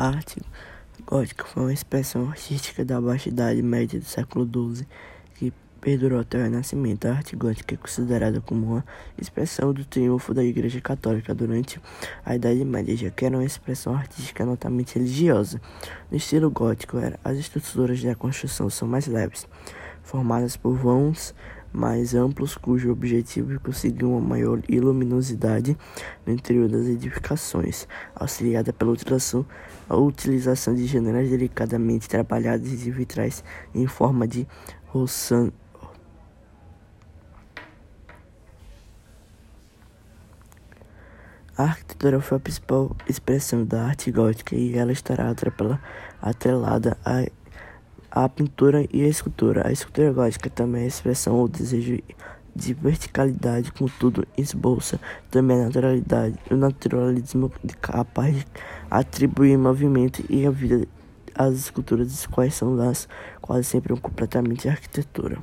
A arte gótica foi uma expressão artística da Baixa Idade Média do século XII que perdurou até o Renascimento. A arte gótica é considerada como uma expressão do triunfo da Igreja Católica durante a Idade Média, já que era uma expressão artística notamente religiosa. No estilo gótico, as estruturas da construção são mais leves, formadas por vãos mais amplos, cujo objetivo é conseguir uma maior luminosidade no interior das edificações, auxiliada pela utilização, a utilização de janelas delicadamente trabalhadas e vitrais em forma de roçan. A arquitetura foi a principal expressão da arte gótica e ela estará atrelada a a pintura e a escultura. A escultura gótica também é expressão ou desejo de verticalidade, contudo, esboça também a naturalidade o naturalismo capaz de atribuir movimento e a vida às esculturas, quais são das quase sempre um completamente arquitetura.